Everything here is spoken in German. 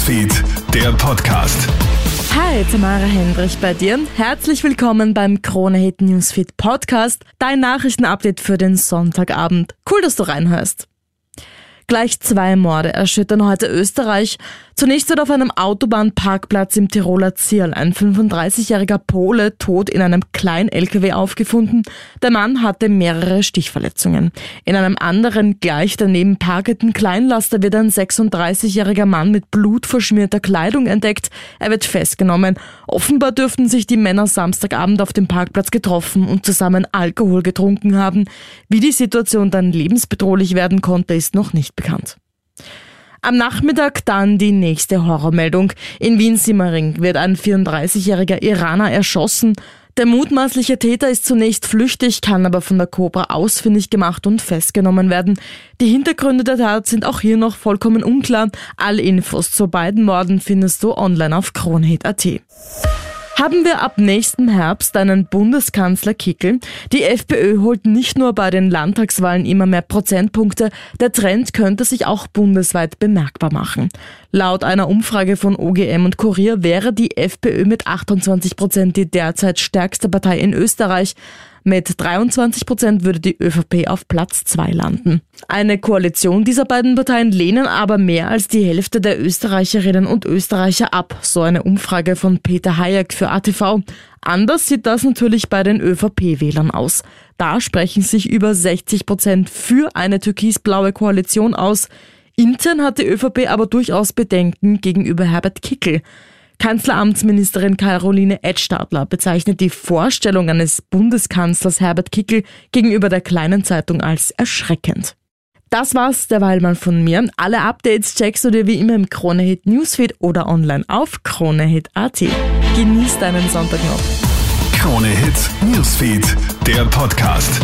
Newsfeed, der Podcast. Hi, Tamara Hendrich bei dir. Herzlich willkommen beim Kronehit Newsfeed Podcast, dein Nachrichtenupdate für den Sonntagabend. Cool, dass du reinhörst. Gleich zwei Morde erschüttern heute Österreich. Zunächst wird auf einem Autobahnparkplatz im Tiroler Zierl ein 35-jähriger Pole tot in einem kleinen LKW aufgefunden. Der Mann hatte mehrere Stichverletzungen. In einem anderen gleich daneben parkenden Kleinlaster wird ein 36-jähriger Mann mit blutverschmierter Kleidung entdeckt. Er wird festgenommen. Offenbar dürften sich die Männer Samstagabend auf dem Parkplatz getroffen und zusammen Alkohol getrunken haben. Wie die Situation dann lebensbedrohlich werden konnte, ist noch nicht bekannt. Am Nachmittag dann die nächste Horrormeldung. In Wien-Simmering wird ein 34-jähriger Iraner erschossen. Der mutmaßliche Täter ist zunächst flüchtig, kann aber von der Cobra ausfindig gemacht und festgenommen werden. Die Hintergründe der Tat sind auch hier noch vollkommen unklar. Alle Infos zu beiden Morden findest du online auf kronhit.at. Haben wir ab nächstem Herbst einen Bundeskanzler Kickel? Die FPÖ holt nicht nur bei den Landtagswahlen immer mehr Prozentpunkte, der Trend könnte sich auch bundesweit bemerkbar machen. Laut einer Umfrage von OGM und Kurier wäre die FPÖ mit 28 Prozent die derzeit stärkste Partei in Österreich. Mit 23 Prozent würde die ÖVP auf Platz zwei landen. Eine Koalition dieser beiden Parteien lehnen aber mehr als die Hälfte der Österreicherinnen und Österreicher ab, so eine Umfrage von Peter Hayek für ATV. Anders sieht das natürlich bei den ÖVP-Wählern aus. Da sprechen sich über 60 Prozent für eine türkisblaue Koalition aus. Intern hat die ÖVP aber durchaus Bedenken gegenüber Herbert Kickel. Kanzleramtsministerin Caroline Edstadler bezeichnet die Vorstellung eines Bundeskanzlers Herbert Kickel gegenüber der kleinen Zeitung als erschreckend. Das war's derweil mal von mir. Alle Updates checkst du dir wie immer im Kronehit Newsfeed oder online auf kronehit.at. Genieß deinen Sonntag noch. Kronehit Newsfeed, der Podcast.